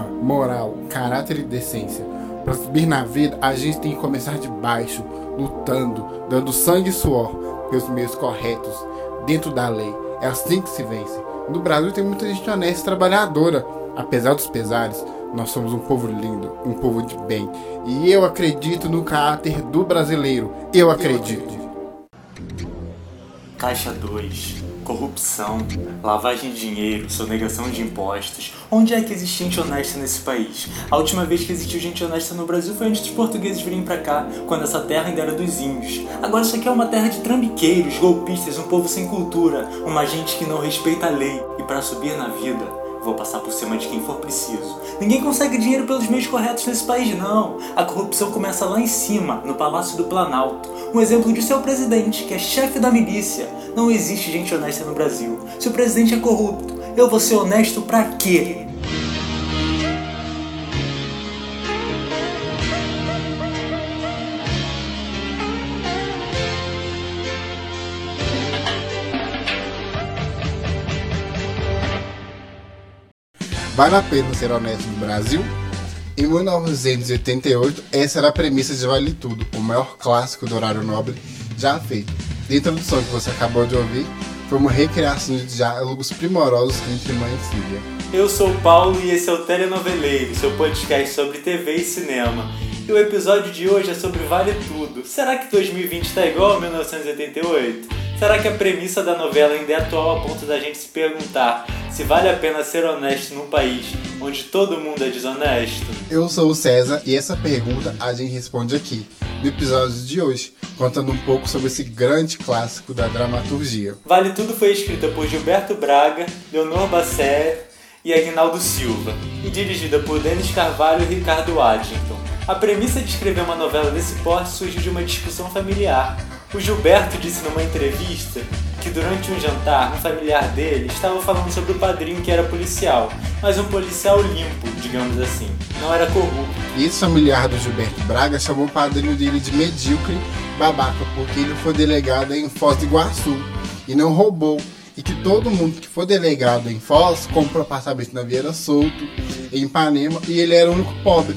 honra, moral, caráter e decência. Para subir na vida, a gente tem que começar de baixo, lutando, dando sangue e suor pelos meios corretos, dentro da lei. É assim que se vence. No Brasil tem muita gente honesta e trabalhadora. Apesar dos pesares, nós somos um povo lindo, um povo de bem. E eu acredito no caráter do brasileiro. Eu acredito. Caixa 2 corrupção, lavagem de dinheiro, sonegação de impostos. Onde é que existe gente honesta nesse país? A última vez que existiu gente honesta no Brasil foi antes dos portugueses virem para cá, quando essa terra ainda era dos índios. Agora isso aqui é uma terra de trambiqueiros, golpistas, um povo sem cultura, uma gente que não respeita a lei. E para subir na vida, Vou passar por cima de quem for preciso. Ninguém consegue dinheiro pelos meios corretos nesse país, não. A corrupção começa lá em cima, no Palácio do Planalto. Um exemplo de seu presidente, que é chefe da milícia. Não existe gente honesta no Brasil. Se o presidente é corrupto, eu vou ser honesto pra quê? Vale a pena ser honesto no Brasil? Em 1988, essa era a premissa de Vale Tudo, o maior clássico do horário nobre já feito. Dentro do som que você acabou de ouvir, foi uma recriação de diálogos primorosos entre mãe e filha. Eu sou o Paulo e esse é o Telenoveleiro, seu podcast sobre TV e cinema. E o episódio de hoje é sobre Vale Tudo. Será que 2020 está igual a 1988? Será que a premissa da novela ainda é atual a ponto da gente se perguntar se vale a pena ser honesto num país onde todo mundo é desonesto? Eu sou o César e essa pergunta a gente responde aqui, no episódio de hoje, contando um pouco sobre esse grande clássico da dramaturgia. Vale Tudo foi escrita por Gilberto Braga, Leonor Basser e Agnaldo Silva, e dirigida por Denis Carvalho e Ricardo Waddington. A premissa de escrever uma novela desse porte surgiu de uma discussão familiar o Gilberto disse numa entrevista que durante um jantar, um familiar dele estava falando sobre o padrinho que era policial, mas um policial limpo, digamos assim, não era corrupto. E esse familiar do Gilberto Braga chamou o padrinho dele de medíocre babaca, porque ele foi delegado em Foz do Iguaçu e não roubou. E que todo mundo que for delegado em Foz compra apartamento na Vieira Solto, em Ipanema, e ele era o único pobre.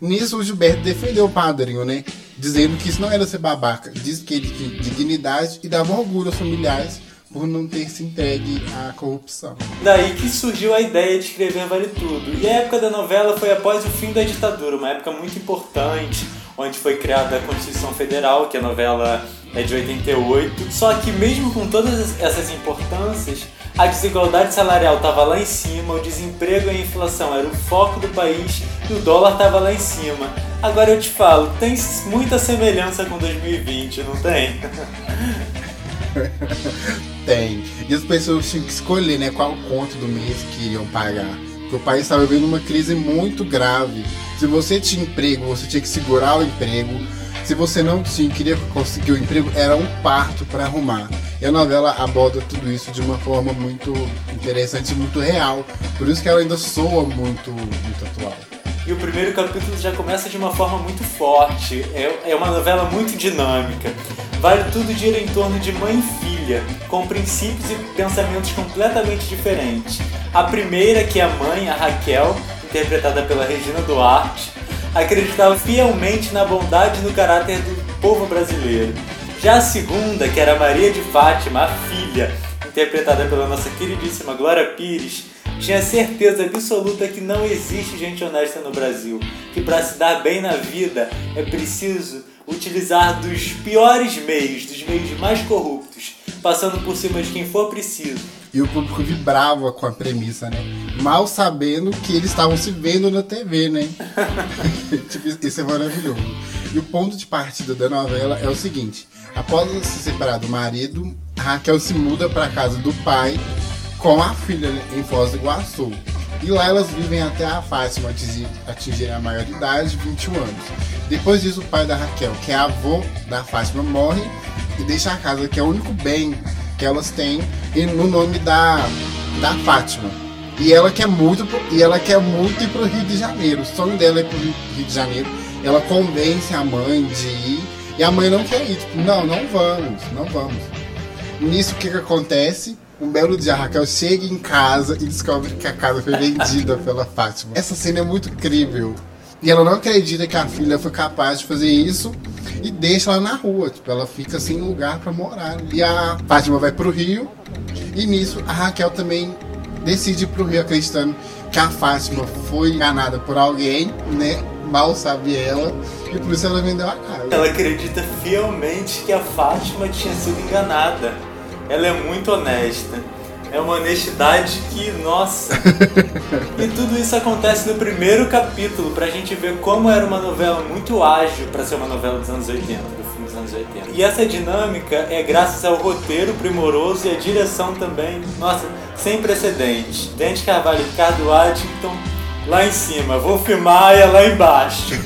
Nisso o Gilberto defendeu o padrinho, né? Dizendo que isso não era ser babaca, diz que ele tinha dignidade e dava orgulho aos familiares por não ter se entregue à corrupção. Daí que surgiu a ideia de escrever Vale Tudo. E a época da novela foi após o fim da ditadura, uma época muito importante, onde foi criada a Constituição Federal, que a novela é de 88. Só que mesmo com todas essas importâncias, a desigualdade salarial estava lá em cima, o desemprego e a inflação era o foco do país e o dólar estava lá em cima. Agora eu te falo, tem muita semelhança com 2020, não tem? tem. E as pessoas tinham que escolher né, qual conto do mês que iriam pagar. Porque o país estava vivendo uma crise muito grave. Se você tinha emprego, você tinha que segurar o emprego se você não tinha, queria conseguir o emprego, era um parto para arrumar. E a novela aborda tudo isso de uma forma muito interessante e muito real. Por isso que ela ainda soa muito, muito atual. E o primeiro capítulo já começa de uma forma muito forte. É, é uma novela muito dinâmica. Vale tudo gira em torno de mãe e filha, com princípios e pensamentos completamente diferentes. A primeira, que é a mãe, a Raquel, interpretada pela Regina Duarte, acreditava fielmente na bondade e no caráter do povo brasileiro. Já a segunda, que era Maria de Fátima, a filha, interpretada pela nossa queridíssima Glória Pires, tinha certeza absoluta que não existe gente honesta no Brasil, que para se dar bem na vida é preciso utilizar dos piores meios, dos meios mais corruptos, passando por cima de quem for preciso. E o público vibrava com a premissa, né? Mal sabendo que eles estavam se vendo na TV, né? tipo, isso é maravilhoso. E o ponto de partida da novela é o seguinte: após se separar do marido, Raquel se muda para casa do pai com a filha em Foz do Iguaçu. E lá elas vivem até a Fátima atingir, atingir a maioridade, 21 anos. Depois disso, o pai da Raquel, que é avô da Fátima, morre e deixa a casa, que é o único bem que elas têm, no nome da, da Fátima. E ela quer muito e ela quer muito ir pro Rio de Janeiro. O sonho dela é pro Rio de Janeiro. Ela convence a mãe de ir e a mãe não quer ir. Tipo, não, não vamos, não vamos. Nisso o que, que acontece? Um belo dia, a Raquel chega em casa e descobre que a casa foi vendida pela Fátima. Essa cena é muito incrível. E ela não acredita que a filha foi capaz de fazer isso e deixa ela na rua. Tipo, ela fica sem lugar para morar. E a Fátima vai pro Rio e nisso a Raquel também decide ir pro Rio acreditando que a Fátima foi enganada por alguém, né? Mal sabe ela, e por isso ela vendeu a casa. Ela acredita fielmente que a Fátima tinha sido enganada. Ela é muito honesta. É uma honestidade que, nossa. e tudo isso acontece no primeiro capítulo, pra gente ver como era uma novela muito ágil para ser uma novela dos anos 80, do filme dos anos 80. E essa dinâmica é graças ao roteiro primoroso e a direção também, nossa, sem precedentes. Dente Carvalho e Ricardo Addington lá em cima, vou filmar e é lá embaixo.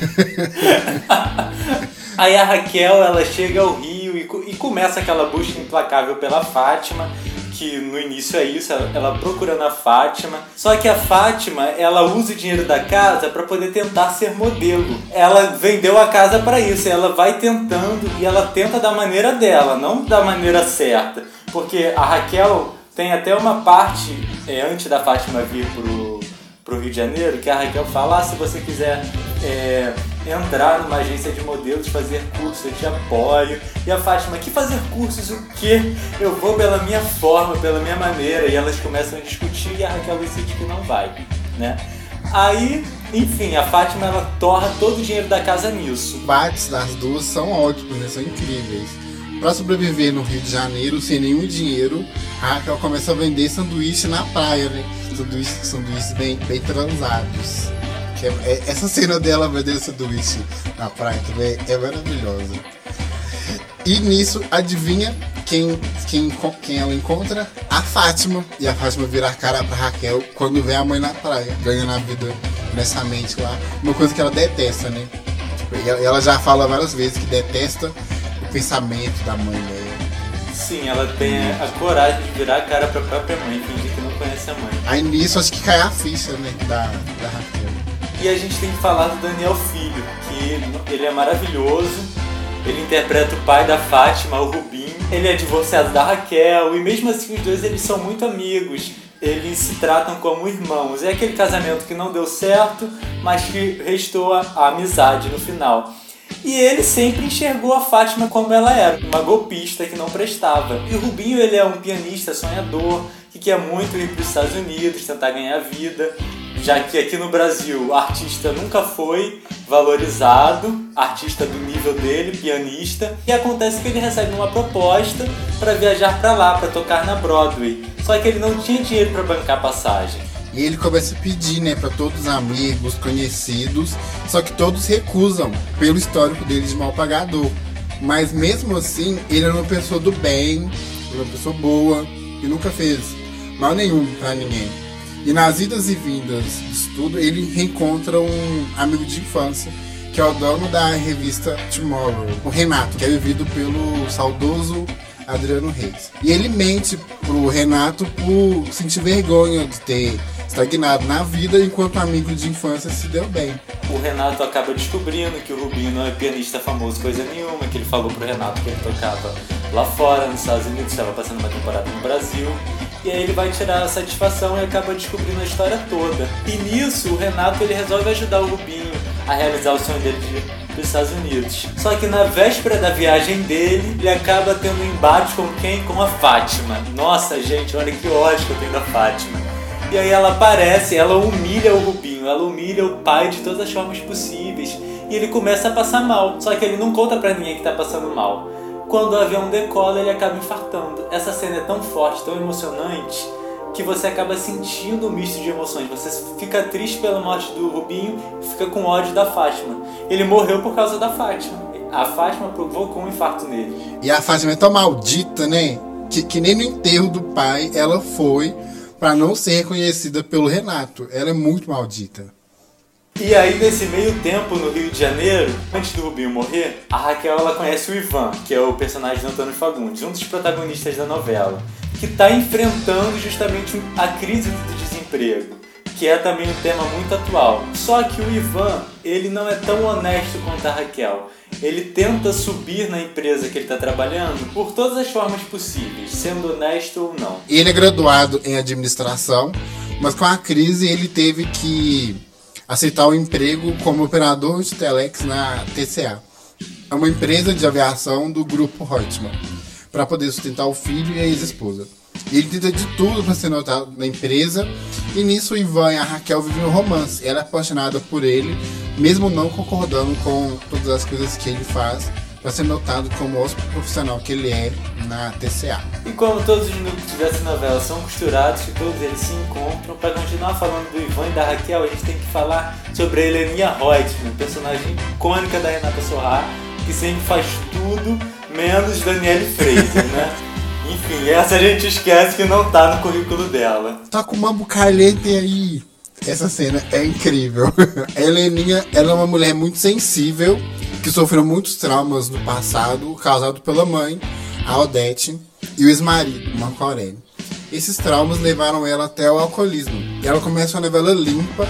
Aí a Raquel, ela chega ao Rio e, e começa aquela busca implacável pela Fátima que no início é isso, ela, ela procurando a Fátima. Só que a Fátima, ela usa o dinheiro da casa para poder tentar ser modelo. Ela vendeu a casa para isso, ela vai tentando e ela tenta da maneira dela, não da maneira certa. Porque a Raquel tem até uma parte é, antes da Fátima vir pro, pro Rio de Janeiro que a Raquel fala: ah, se você quiser é, entrar numa agência de modelos, fazer curso, eu te apoio. E a Fátima, que fazer cursos? O quê? Eu vou pela minha forma, pela minha maneira. E elas começam a discutir e a Raquel decide que não vai, né? Aí, enfim, a Fátima ela torra todo o dinheiro da casa nisso. Bates das duas são ótimos, né? São incríveis. Para sobreviver no Rio de Janeiro sem nenhum dinheiro, a Raquel começa a vender sanduíche na praia, né? Sanduíches, sanduíches bem, bem transados. É, é, essa cena dela vendendo sanduíche na praia também é maravilhosa. E nisso, adivinha quem, quem, quem ela encontra? A Fátima. E a Fátima vira a cara pra Raquel quando vê a mãe na praia, ganhando a vida nessa mente lá. Uma coisa que ela detesta, né? Tipo, e ela já fala várias vezes que detesta o pensamento da mãe dela. Sim, ela tem a coragem de virar a cara pra própria mãe, fingir que não conhece a mãe. Aí nisso acho que cai a ficha, né, da, da Raquel. E a gente tem que falar do Daniel Filho, que ele é maravilhoso. Ele interpreta o pai da Fátima, o Rubim. Ele é divorciado da Raquel e mesmo assim os dois eles são muito amigos. Eles se tratam como irmãos. É aquele casamento que não deu certo, mas que restou a, a amizade no final. E ele sempre enxergou a Fátima como ela era, uma golpista que não prestava. E o Rubinho ele é um pianista sonhador que quer muito ir para os Estados Unidos, tentar ganhar vida já que aqui no Brasil o artista nunca foi valorizado, artista do nível dele, pianista, e acontece que ele recebe uma proposta para viajar para lá, para tocar na Broadway. Só que ele não tinha dinheiro para bancar passagem. E ele começa a pedir, né, para todos os amigos, conhecidos, só que todos recusam pelo histórico dele de mal pagador. Mas mesmo assim, ele era uma pessoa do bem, uma pessoa boa e nunca fez mal nenhum para ninguém. E nas idas e vindas de estudo, ele reencontra um amigo de infância, que é o dono da revista Tomorrow, o Renato, que é vivido pelo saudoso Adriano Reis. E ele mente pro Renato por sentir vergonha de ter estagnado na vida enquanto amigo de infância se deu bem. O Renato acaba descobrindo que o Rubinho não é pianista famoso coisa nenhuma, que ele falou pro Renato que ele tocava lá fora, nos Estados Unidos, estava passando uma temporada no Brasil. E aí ele vai tirar a satisfação e acaba descobrindo a história toda. E nisso, o Renato ele resolve ajudar o Rubinho a realizar o sonho dele de ir os Estados Unidos. Só que na véspera da viagem dele, ele acaba tendo um embate com quem? Com a Fátima. Nossa, gente, olha que ódio que eu tenho da Fátima. E aí ela aparece, ela humilha o Rubinho, ela humilha o pai de todas as formas possíveis. E ele começa a passar mal. Só que ele não conta pra ninguém que tá passando mal quando o avião decola, ele acaba infartando. Essa cena é tão forte, tão emocionante, que você acaba sentindo um misto de emoções. Você fica triste pela morte do Rubinho fica com ódio da Fátima. Ele morreu por causa da Fátima. A Fátima provocou um infarto nele. E a Fátima é tão maldita, né? Que, que nem no enterro do pai ela foi para não ser reconhecida pelo Renato. Ela é muito maldita. E aí, nesse meio tempo, no Rio de Janeiro, antes do Rubinho morrer, a Raquel ela conhece o Ivan, que é o personagem do Antônio Fagundes, um dos protagonistas da novela, que está enfrentando justamente a crise do desemprego, que é também um tema muito atual. Só que o Ivan, ele não é tão honesto quanto a Raquel. ele tenta subir na empresa que ele está trabalhando por todas as formas possíveis, sendo honesto ou não. Ele é graduado em administração, mas com a crise ele teve que aceitar o um emprego como operador de telex na TCA, é uma empresa de aviação do grupo Reutemann, para poder sustentar o filho e a ex-esposa. Ele tenta de tudo para ser notado na empresa, e nisso o Ivan e a Raquel vivem um romance. Ela é apaixonada por ele, mesmo não concordando com todas as coisas que ele faz, para ser notado como o profissional que ele é na TCA. E como todos os núcleos dessa novela são costurados, que todos eles se encontram, para continuar falando do Ivan e da Raquel, a gente tem que falar sobre a Heleninha Reutemann, personagem icônica da Renata Sorra, que sempre faz tudo menos Daniele Fraser, né? Enfim, essa a gente esquece que não tá no currículo dela. Tá com uma bucalhete aí. Essa cena é incrível. A Heleninha, ela é uma mulher muito sensível que sofreu muitos traumas no passado, causado pela mãe, a Odete, e o ex-marido, Marco Aurélio. Esses traumas levaram ela até o alcoolismo. E ela começa uma novela limpa,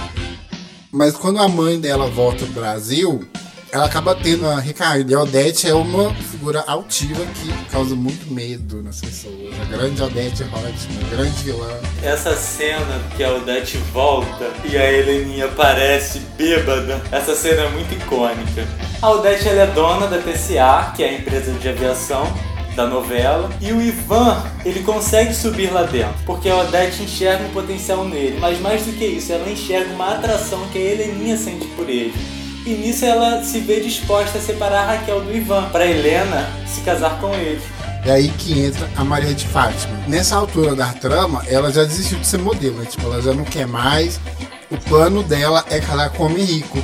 mas quando a mãe dela volta pro Brasil, ela acaba tendo a recaída. E a Odete é uma figura altiva que causa muito medo nas pessoas. A grande Odete Reutemann, a grande vilã. Essa cena que a Odete volta e a Heleninha parece bêbada, essa cena é muito icônica. A Odete é dona da TCA, que é a empresa de aviação da novela. E o Ivan, ele consegue subir lá dentro, porque a Odete enxerga um potencial nele. Mas mais do que isso, ela enxerga uma atração que a Heleninha sente por ele. E nisso ela se vê disposta a separar Raquel do Ivan, para Helena se casar com ele. É aí que entra a Maria de Fátima. Nessa altura da trama, ela já desistiu de ser modelo, né? Tipo, ela já não quer mais. O plano dela é casar com homem rico.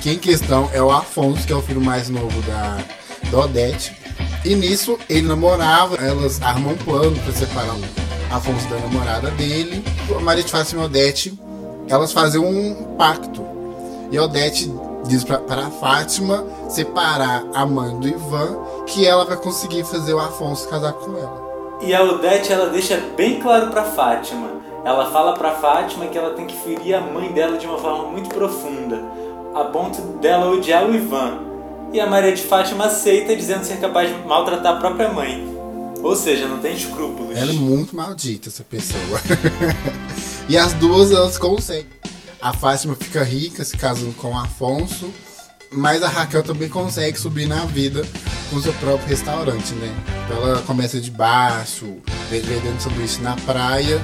Que em questão é o Afonso, que é o filho mais novo da, da Odete. E nisso ele namorava, elas armam um plano para separar o Afonso da namorada dele. A Maria de Fátima e a Odete, elas fazem um pacto. E a Odete diz para Fátima separar a mãe do Ivan, que ela vai conseguir fazer o Afonso casar com ela. E a Odete ela deixa bem claro para Fátima. Ela fala para Fátima que ela tem que ferir a mãe dela de uma forma muito profunda, a ponto dela odiar o Ivan. E a Maria de Fátima aceita, dizendo ser capaz de maltratar a própria mãe. Ou seja, não tem escrúpulos. Ela é muito maldita, essa pessoa. e as duas elas conseguem. A Fátima fica rica se casando com o Afonso, mas a Raquel também consegue subir na vida com seu próprio restaurante, né? Ela começa de baixo, vendendo sanduíche na praia,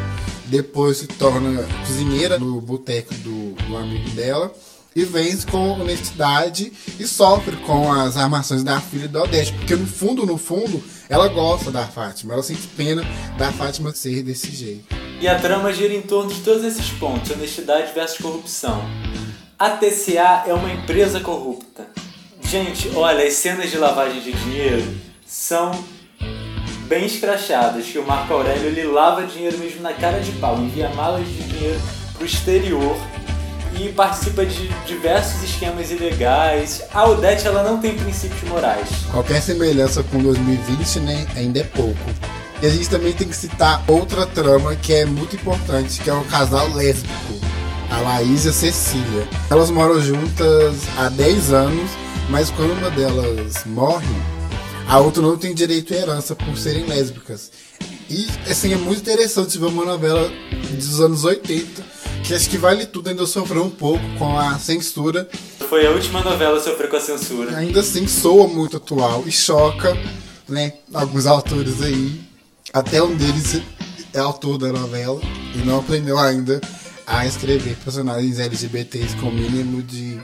depois se torna cozinheira no boteco do, do amigo dela e vence com honestidade e sofre com as armações da filha da Odete, porque no fundo, no fundo, ela gosta da Fátima, ela sente pena da Fátima ser desse jeito. E a trama gira em torno de todos esses pontos: honestidade versus corrupção. A TCA é uma empresa corrupta. Gente, olha, as cenas de lavagem de dinheiro são bem escrachadas, que o Marco Aurélio ele lava dinheiro mesmo na cara de pau, envia malas de dinheiro para o exterior e participa de diversos esquemas ilegais. A Odete ela não tem princípios morais. Qualquer semelhança com 2020 né, ainda é pouco. E a gente também tem que citar outra trama que é muito importante, que é o casal lésbico, a Laís e a Cecília. Elas moram juntas há 10 anos, mas quando uma delas morre, a outra não tem direito à herança por serem lésbicas. E assim, é muito interessante ver uma novela dos anos 80, que acho que vale tudo, ainda sofreu um pouco com a censura. Foi a última novela a sofrer com a censura. Ainda assim, soa muito atual e choca, né, alguns autores aí até um deles é autor da novela e não aprendeu ainda a escrever personagens LGBTs com mínimo de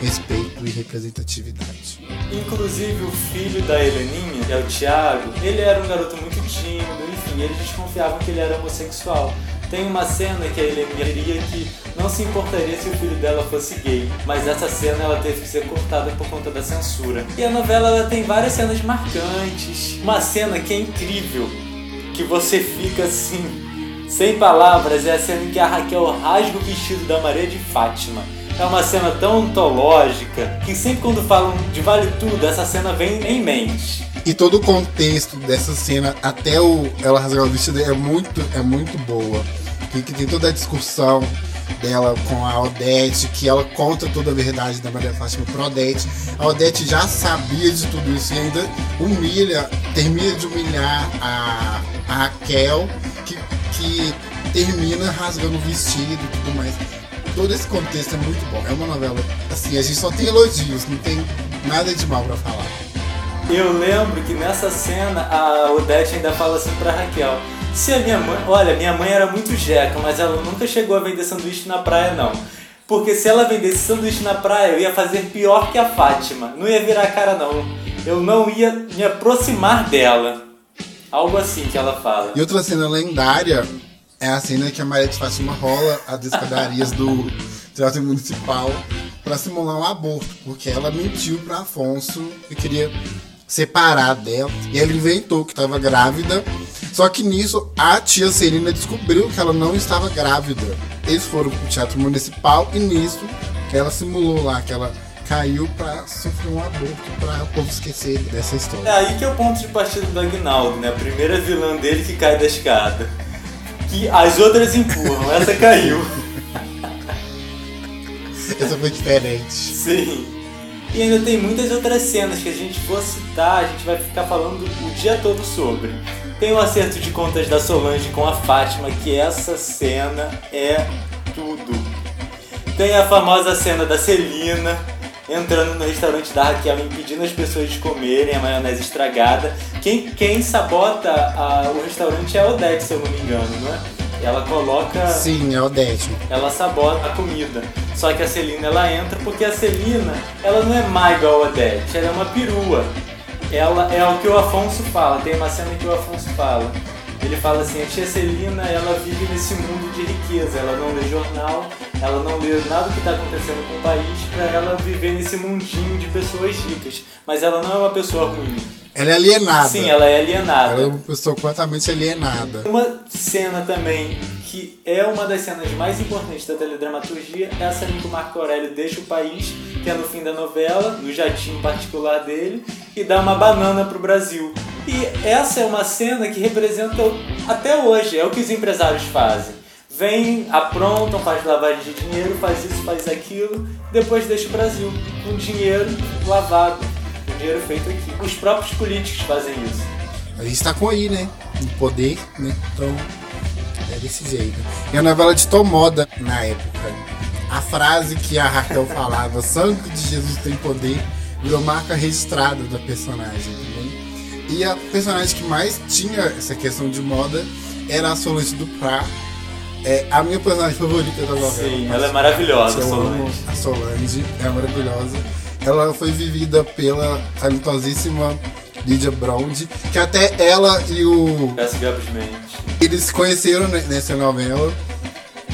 respeito e representatividade. Inclusive o filho da Heleninha, que é o Thiago, ele era um garoto muito tímido, enfim, eles desconfiavam que ele era homossexual. Tem uma cena que a Heleninha diria que não se importaria se o filho dela fosse gay, mas essa cena ela teve que ser cortada por conta da censura. E a novela ela tem várias cenas marcantes. Uma cena que é incrível, que você fica assim, sem palavras, é a cena em que a Raquel rasga o vestido da Maria de Fátima. É uma cena tão ontológica que sempre quando falam de Vale Tudo, essa cena vem em mente. E todo o contexto dessa cena, até o ela rasgar o vestido, é muito, é muito boa. Que, que tem toda a discussão dela com a Odete, que ela conta toda a verdade da Maria Fátima pro Odete. A Odete já sabia de tudo isso e ainda humilha, termina de humilhar a, a Raquel, que, que termina rasgando o vestido e tudo mais. Todo esse contexto é muito bom. É uma novela, assim, a gente só tem elogios, não tem nada de mal pra falar. Eu lembro que nessa cena a Odete ainda fala assim pra Raquel: Se a minha mãe. Olha, minha mãe era muito jeca, mas ela nunca chegou a vender sanduíche na praia, não. Porque se ela vendesse sanduíche na praia, eu ia fazer pior que a Fátima. Não ia virar cara, não. Eu não ia me aproximar dela. Algo assim que ela fala. E outra cena lendária é a cena que a Maria de Fátima rola as escadarias do Teatro Municipal para simular um aborto, porque ela mentiu para Afonso e queria separar dela. E ela inventou que estava grávida. Só que nisso a tia Celina descobriu que ela não estava grávida. Eles foram pro Teatro Municipal e nisso ela simulou lá que ela caiu para sofrer um aborto, para o povo esquecer dessa história. É aí que é o ponto de partida do Agnaldo, né? A primeira vilã dele que cai da escada. Que as outras empurram, essa caiu. essa foi diferente. Sim. E ainda tem muitas outras cenas que a gente for citar, a gente vai ficar falando o dia todo sobre. Tem o acerto de contas da Solange com a Fátima, que essa cena é tudo. Tem a famosa cena da Celina entrando no restaurante da Raquel impedindo as pessoas de comerem a maionese estragada. Quem, quem sabota a, o restaurante é a Odete, se eu não me engano, não é? Ela coloca. Sim, é Odete. Ela sabota a comida. Só que a Celina ela entra porque a Celina ela não é má igual a Odete, ela é uma perua. Ela é o que o Afonso fala, tem uma cena que o Afonso fala. Ele fala assim, a tia Celina, ela vive nesse mundo de riqueza, ela não lê jornal, ela não lê nada do que está acontecendo com o país para ela viver nesse mundinho de pessoas ricas. Mas ela não é uma pessoa ruim. Ela é alienada. Sim, ela é alienada. Ela é uma pessoa completamente alienada. Uma cena também que é uma das cenas mais importantes da teledramaturgia é a cena que o Marco Aurélio deixa o país, que é no fim da novela, no jatinho particular dele, e dá uma banana pro Brasil. E essa é uma cena que representa até hoje, é o que os empresários fazem. Vêm, aprontam, faz lavagem de dinheiro, faz isso, faz aquilo, depois deixa o Brasil com dinheiro lavado, com dinheiro feito aqui. Os próprios políticos fazem isso. A gente tá com aí, né? No poder, né? Então é desse jeito. E a novela de moda na época. A frase que a Raquel falava, sangue de Jesus tem poder, virou marca registrada da personagem também. E a personagem que mais tinha essa questão de moda era a Solange Duprá. É a minha personagem favorita da novela. Sim, ela é maravilhosa, a Solange. A Solange é maravilhosa. Ela foi vivida pela talentosíssima Lydia Brond, que até ela e o. Eles se conheceram nessa novela.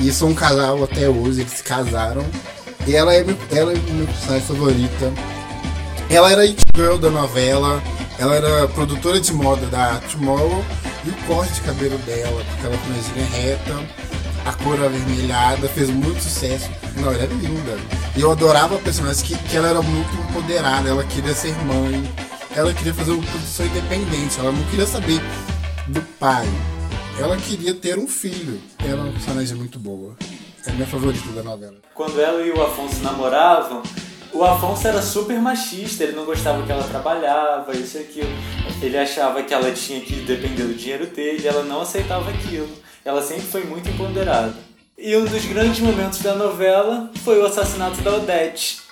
E são um casal até hoje, eles se casaram. E ela é, ela é minha personagem favorita. Ela era it girl da novela, ela era produtora de moda da Tomorrow. E o corte de cabelo dela, porque ela com a reta, a cor avermelhada, fez muito sucesso. Não, ela era linda. E eu adorava a personagem, que, que ela era muito empoderada, ela queria ser mãe ela queria fazer uma produção independente, ela não queria saber do pai. Ela queria ter um filho. Ela é uma personagem muito boa. É a minha favorita da novela. Quando ela e o Afonso namoravam, o Afonso era super machista, ele não gostava que ela trabalhava, isso e aquilo. Ele achava que ela tinha que depender do dinheiro dele, ela não aceitava aquilo. Ela sempre foi muito empoderada. E um dos grandes momentos da novela foi o assassinato da Odete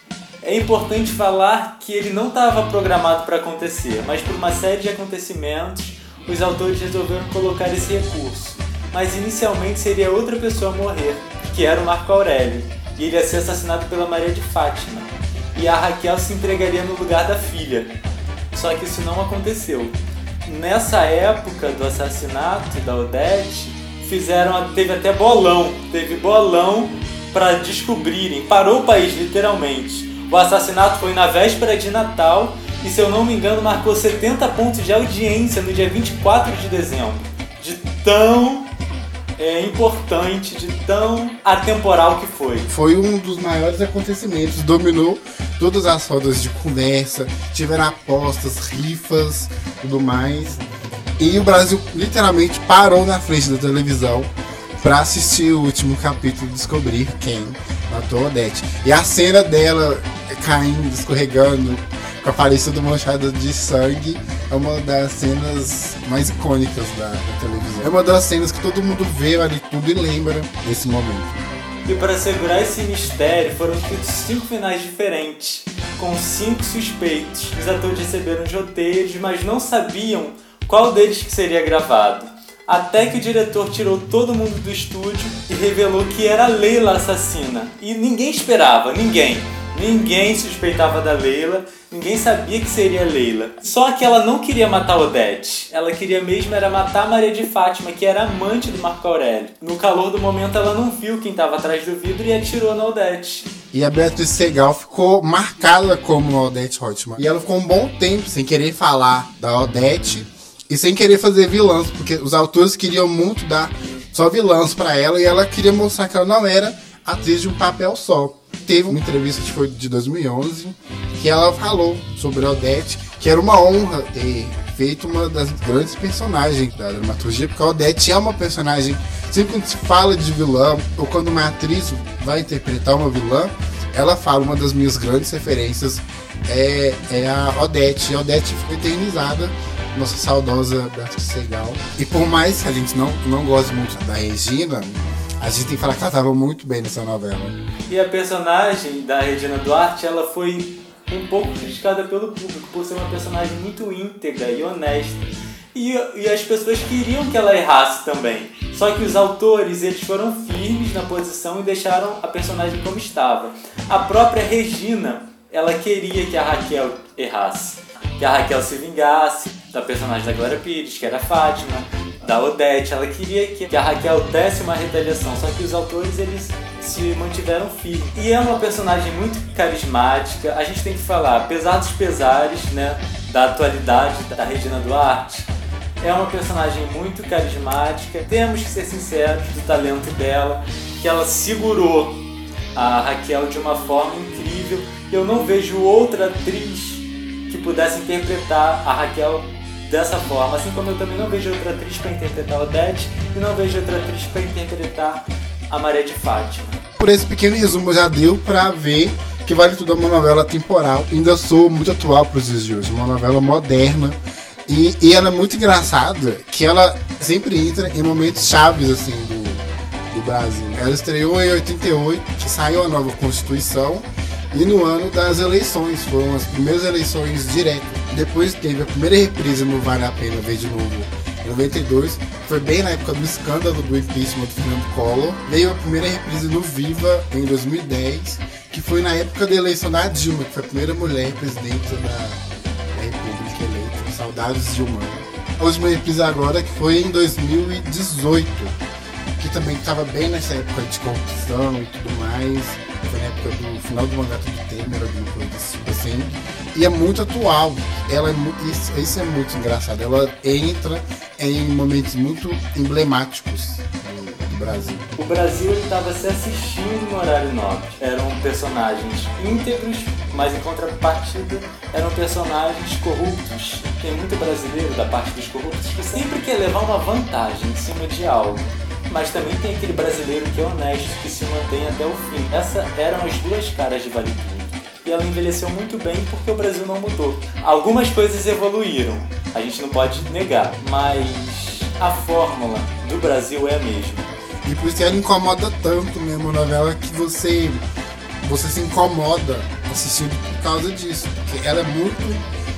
é importante falar que ele não estava programado para acontecer, mas por uma série de acontecimentos, os autores resolveram colocar esse recurso. Mas inicialmente seria outra pessoa a morrer, que era o Marco Aurélio, e ele ia ser assassinado pela Maria de Fátima. E a Raquel se entregaria no lugar da filha. Só que isso não aconteceu. Nessa época do assassinato da Odete, fizeram teve até bolão, teve bolão para descobrirem, parou o país literalmente o assassinato foi na véspera de Natal e, se eu não me engano, marcou 70 pontos de audiência no dia 24 de dezembro. De tão é, importante, de tão atemporal que foi. Foi um dos maiores acontecimentos, dominou todas as rodas de conversa, tiveram apostas, rifas, tudo mais. E o Brasil literalmente parou na frente da televisão pra assistir o último capítulo e descobrir quem matou Odete. E a cena dela caindo, escorregando, com a aparência do manchado de sangue, é uma das cenas mais icônicas da, da televisão. É uma das cenas que todo mundo vê ali tudo e lembra desse momento. E para segurar esse mistério, foram escritos cinco finais diferentes, com cinco suspeitos. Os atores receberam os roteiros, mas não sabiam qual deles que seria gravado. Até que o diretor tirou todo mundo do estúdio e revelou que era Leila assassina. E ninguém esperava, ninguém. Ninguém suspeitava da Leila, ninguém sabia que seria Leila. Só que ela não queria matar Odete. Ela queria mesmo era matar Maria de Fátima, que era amante do Marco Aurélio. No calor do momento, ela não viu quem estava atrás do vidro e atirou na Odete. E a Beatriz Segal ficou marcada como Odete Reutemann. E ela ficou um bom tempo sem querer falar da Odete e sem querer fazer vilãs, porque os autores queriam muito dar só vilãs para ela e ela queria mostrar que ela não era atriz de um papel só. Teve uma entrevista que foi de 2011 que ela falou sobre a Odete, que era uma honra ter feito uma das grandes personagens da dramaturgia, porque a Odete é uma personagem, sempre quando se fala de vilã, ou quando uma atriz vai interpretar uma vilã, ela fala, uma das minhas grandes referências é, é a Odete. A Odete foi eternizada, nossa saudosa Beatriz Segal. E por mais que a gente não, não goste muito da Regina, a gente tem que falar que ela estava muito bem nessa novela. E a personagem da Regina Duarte, ela foi um pouco criticada pelo público por ser uma personagem muito íntegra e honesta. E, e as pessoas queriam que ela errasse também. Só que os autores, eles foram firmes na posição e deixaram a personagem como estava. A própria Regina, ela queria que a Raquel errasse. Que a Raquel se vingasse da personagem da Glória Pires, que era Fátima da Odete. Ela queria que a Raquel desse uma retaliação, só que os autores eles se mantiveram firmes. E é uma personagem muito carismática. A gente tem que falar, apesar dos pesares, né, da atualidade da Regina Duarte, é uma personagem muito carismática. Temos que ser sinceros do talento dela, que ela segurou a Raquel de uma forma incrível. Eu não vejo outra atriz que pudesse interpretar a Raquel dessa forma, assim como eu também não vejo outra atriz para interpretar Odete e não vejo outra atriz para interpretar a Maria de Fátima. Por esse pequeno resumo já deu para ver que Vale Tudo é uma novela temporal, ainda sou muito atual para os dias de hoje, uma novela moderna e, e ela é muito engraçada, que ela sempre entra em momentos chaves assim do, do Brasil. Ela estreou em 88, que saiu a nova Constituição e no ano das eleições, foram as primeiras eleições diretas. Depois teve a primeira reprise no Vale a Pena Ver de Novo, em 92. Foi bem na época do escândalo do impeachment do Fernando Collor. Veio a primeira reprise no Viva, em 2010, que foi na época da eleição da Dilma, que foi a primeira mulher presidente da, da República eleita. Saudades Dilma. A última reprise agora, que foi em 2018, que também estava bem nessa época de corrupção e tudo mais época do final do mandato do Temer, alguma coisa tipo assim. E é muito atual. Ela é muito, isso, isso é muito engraçado. Ela entra em momentos muito emblemáticos do, do Brasil. O Brasil estava se assistindo no horário nobre. Eram personagens íntegros, mas em contrapartida eram personagens corruptos. Tem muito brasileiro da parte dos corruptos que sempre quer levar uma vantagem em cima de algo mas também tem aquele brasileiro que é honesto, que se mantém até o fim. Essas eram as duas caras de Vale Tudo. E ela envelheceu muito bem porque o Brasil não mudou. Algumas coisas evoluíram, a gente não pode negar, mas a fórmula do Brasil é a mesma. E por isso ela incomoda tanto mesmo a novela que você, você se incomoda assistindo por causa disso. Porque ela é muito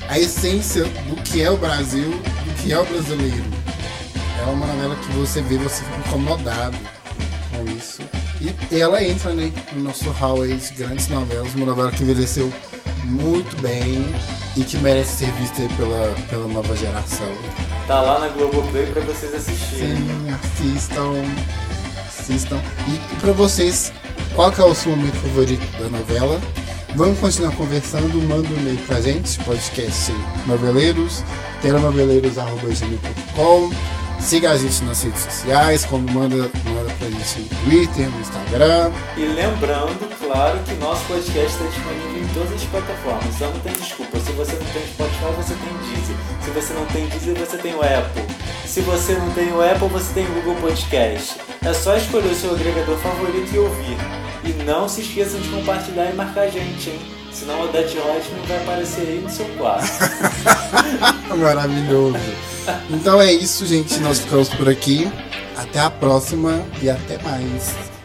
a essência do que é o Brasil, do que é o brasileiro é uma novela que você vê, você fica incomodado com isso. E ela entra né, no nosso hall de grandes novelas, uma novela que envelheceu muito bem e que merece ser vista pela, pela nova geração. Tá lá na Globoplay pra vocês assistirem. Sim, assistam. Assistam. E, e pra vocês, qual que é o seu momento favorito da novela? Vamos continuar conversando, manda um e-mail pra gente, podcast noveleiros, telenoveleiros.com Siga a gente nas redes sociais, como manda, manda pra gente no Twitter, no Instagram. E lembrando, claro, que nosso podcast está disponível em todas as plataformas. Então não tem desculpa. Se você não tem Spotify, você tem Deezer. Se você não tem Deezer, você tem o Apple. Se você não tem o Apple, você tem o Google Podcast. É só escolher o seu agregador favorito e ouvir. E não se esqueçam de compartilhar e marcar a gente, hein? Senão o Dutch não vai aparecer aí no seu quarto. Maravilhoso. Então é isso, gente. Nós ficamos por aqui. Até a próxima e até mais.